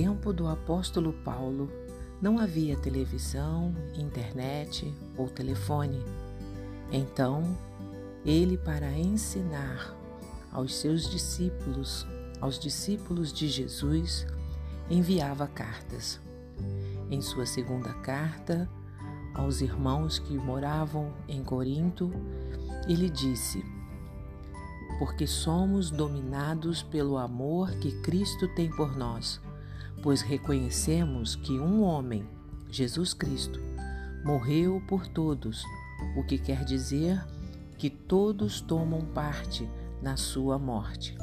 tempo do apóstolo Paulo, não havia televisão, internet ou telefone. Então, ele, para ensinar aos seus discípulos, aos discípulos de Jesus, enviava cartas. Em sua segunda carta, aos irmãos que moravam em Corinto, ele disse: Porque somos dominados pelo amor que Cristo tem por nós pois reconhecemos que um homem, Jesus Cristo, morreu por todos, o que quer dizer que todos tomam parte na sua morte.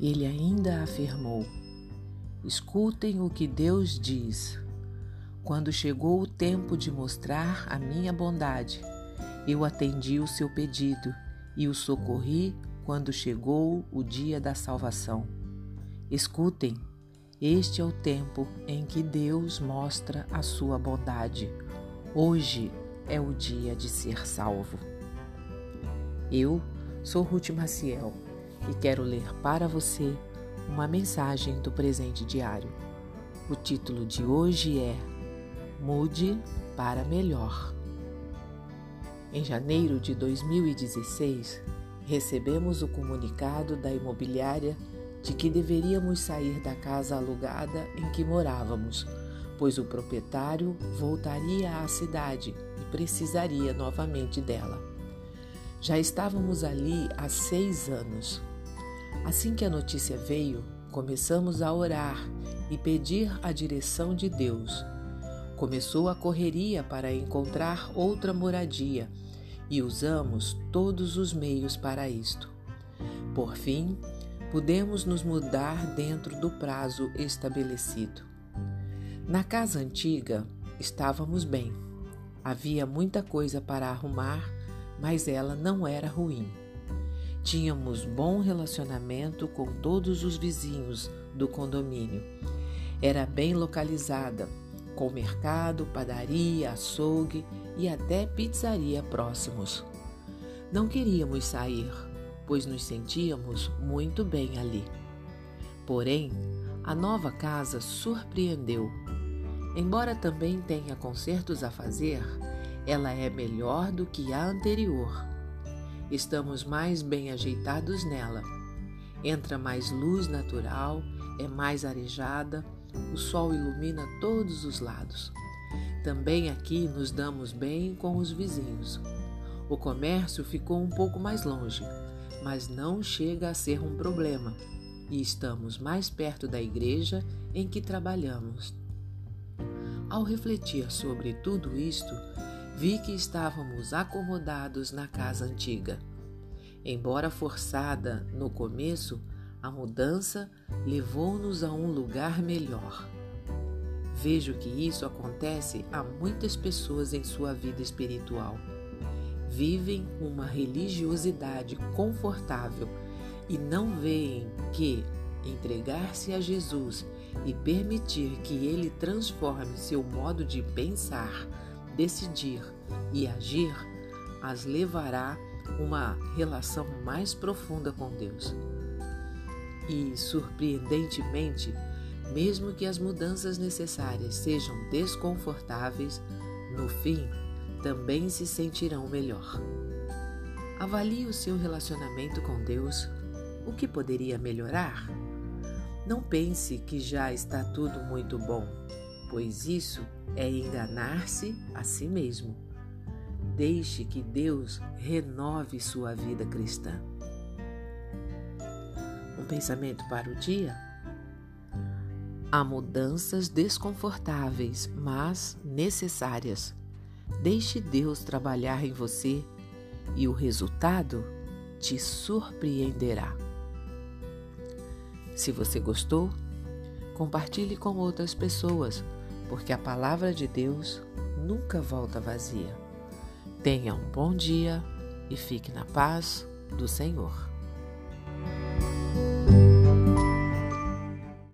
Ele ainda afirmou: Escutem o que Deus diz. Quando chegou o tempo de mostrar a minha bondade, eu atendi o seu pedido e o socorri quando chegou o dia da salvação. Escutem, este é o tempo em que Deus mostra a sua bondade. Hoje é o dia de ser salvo. Eu sou Ruth Maciel e quero ler para você uma mensagem do presente diário. O título de hoje é Mude para Melhor. Em janeiro de 2016, recebemos o comunicado da imobiliária de que deveríamos sair da casa alugada em que morávamos, pois o proprietário voltaria à cidade e precisaria novamente dela. Já estávamos ali há seis anos. Assim que a notícia veio, começamos a orar e pedir a direção de Deus. Começou a correria para encontrar outra moradia e usamos todos os meios para isto. Por fim, pudemos nos mudar dentro do prazo estabelecido. Na casa antiga estávamos bem. Havia muita coisa para arrumar, mas ela não era ruim. Tínhamos bom relacionamento com todos os vizinhos do condomínio. Era bem localizada, com mercado, padaria, açougue e até pizzaria próximos. Não queríamos sair, pois nos sentíamos muito bem ali. Porém, a nova casa surpreendeu. Embora também tenha consertos a fazer, ela é melhor do que a anterior. Estamos mais bem ajeitados nela. Entra mais luz natural, é mais arejada, o sol ilumina todos os lados. Também aqui nos damos bem com os vizinhos. O comércio ficou um pouco mais longe, mas não chega a ser um problema e estamos mais perto da igreja em que trabalhamos. Ao refletir sobre tudo isto, vi que estávamos acomodados na casa antiga. Embora forçada no começo, a mudança levou-nos a um lugar melhor. Vejo que isso acontece a muitas pessoas em sua vida espiritual vivem uma religiosidade confortável e não veem que entregar-se a Jesus e permitir que ele transforme seu modo de pensar, decidir e agir as levará uma relação mais profunda com Deus. E, surpreendentemente, mesmo que as mudanças necessárias sejam desconfortáveis, no fim também se sentirão melhor. Avalie o seu relacionamento com Deus. O que poderia melhorar? Não pense que já está tudo muito bom, pois isso é enganar-se a si mesmo. Deixe que Deus renove sua vida cristã. Um pensamento para o dia? Há mudanças desconfortáveis, mas necessárias Deixe Deus trabalhar em você e o resultado te surpreenderá. Se você gostou, compartilhe com outras pessoas, porque a palavra de Deus nunca volta vazia. Tenha um bom dia e fique na paz do Senhor.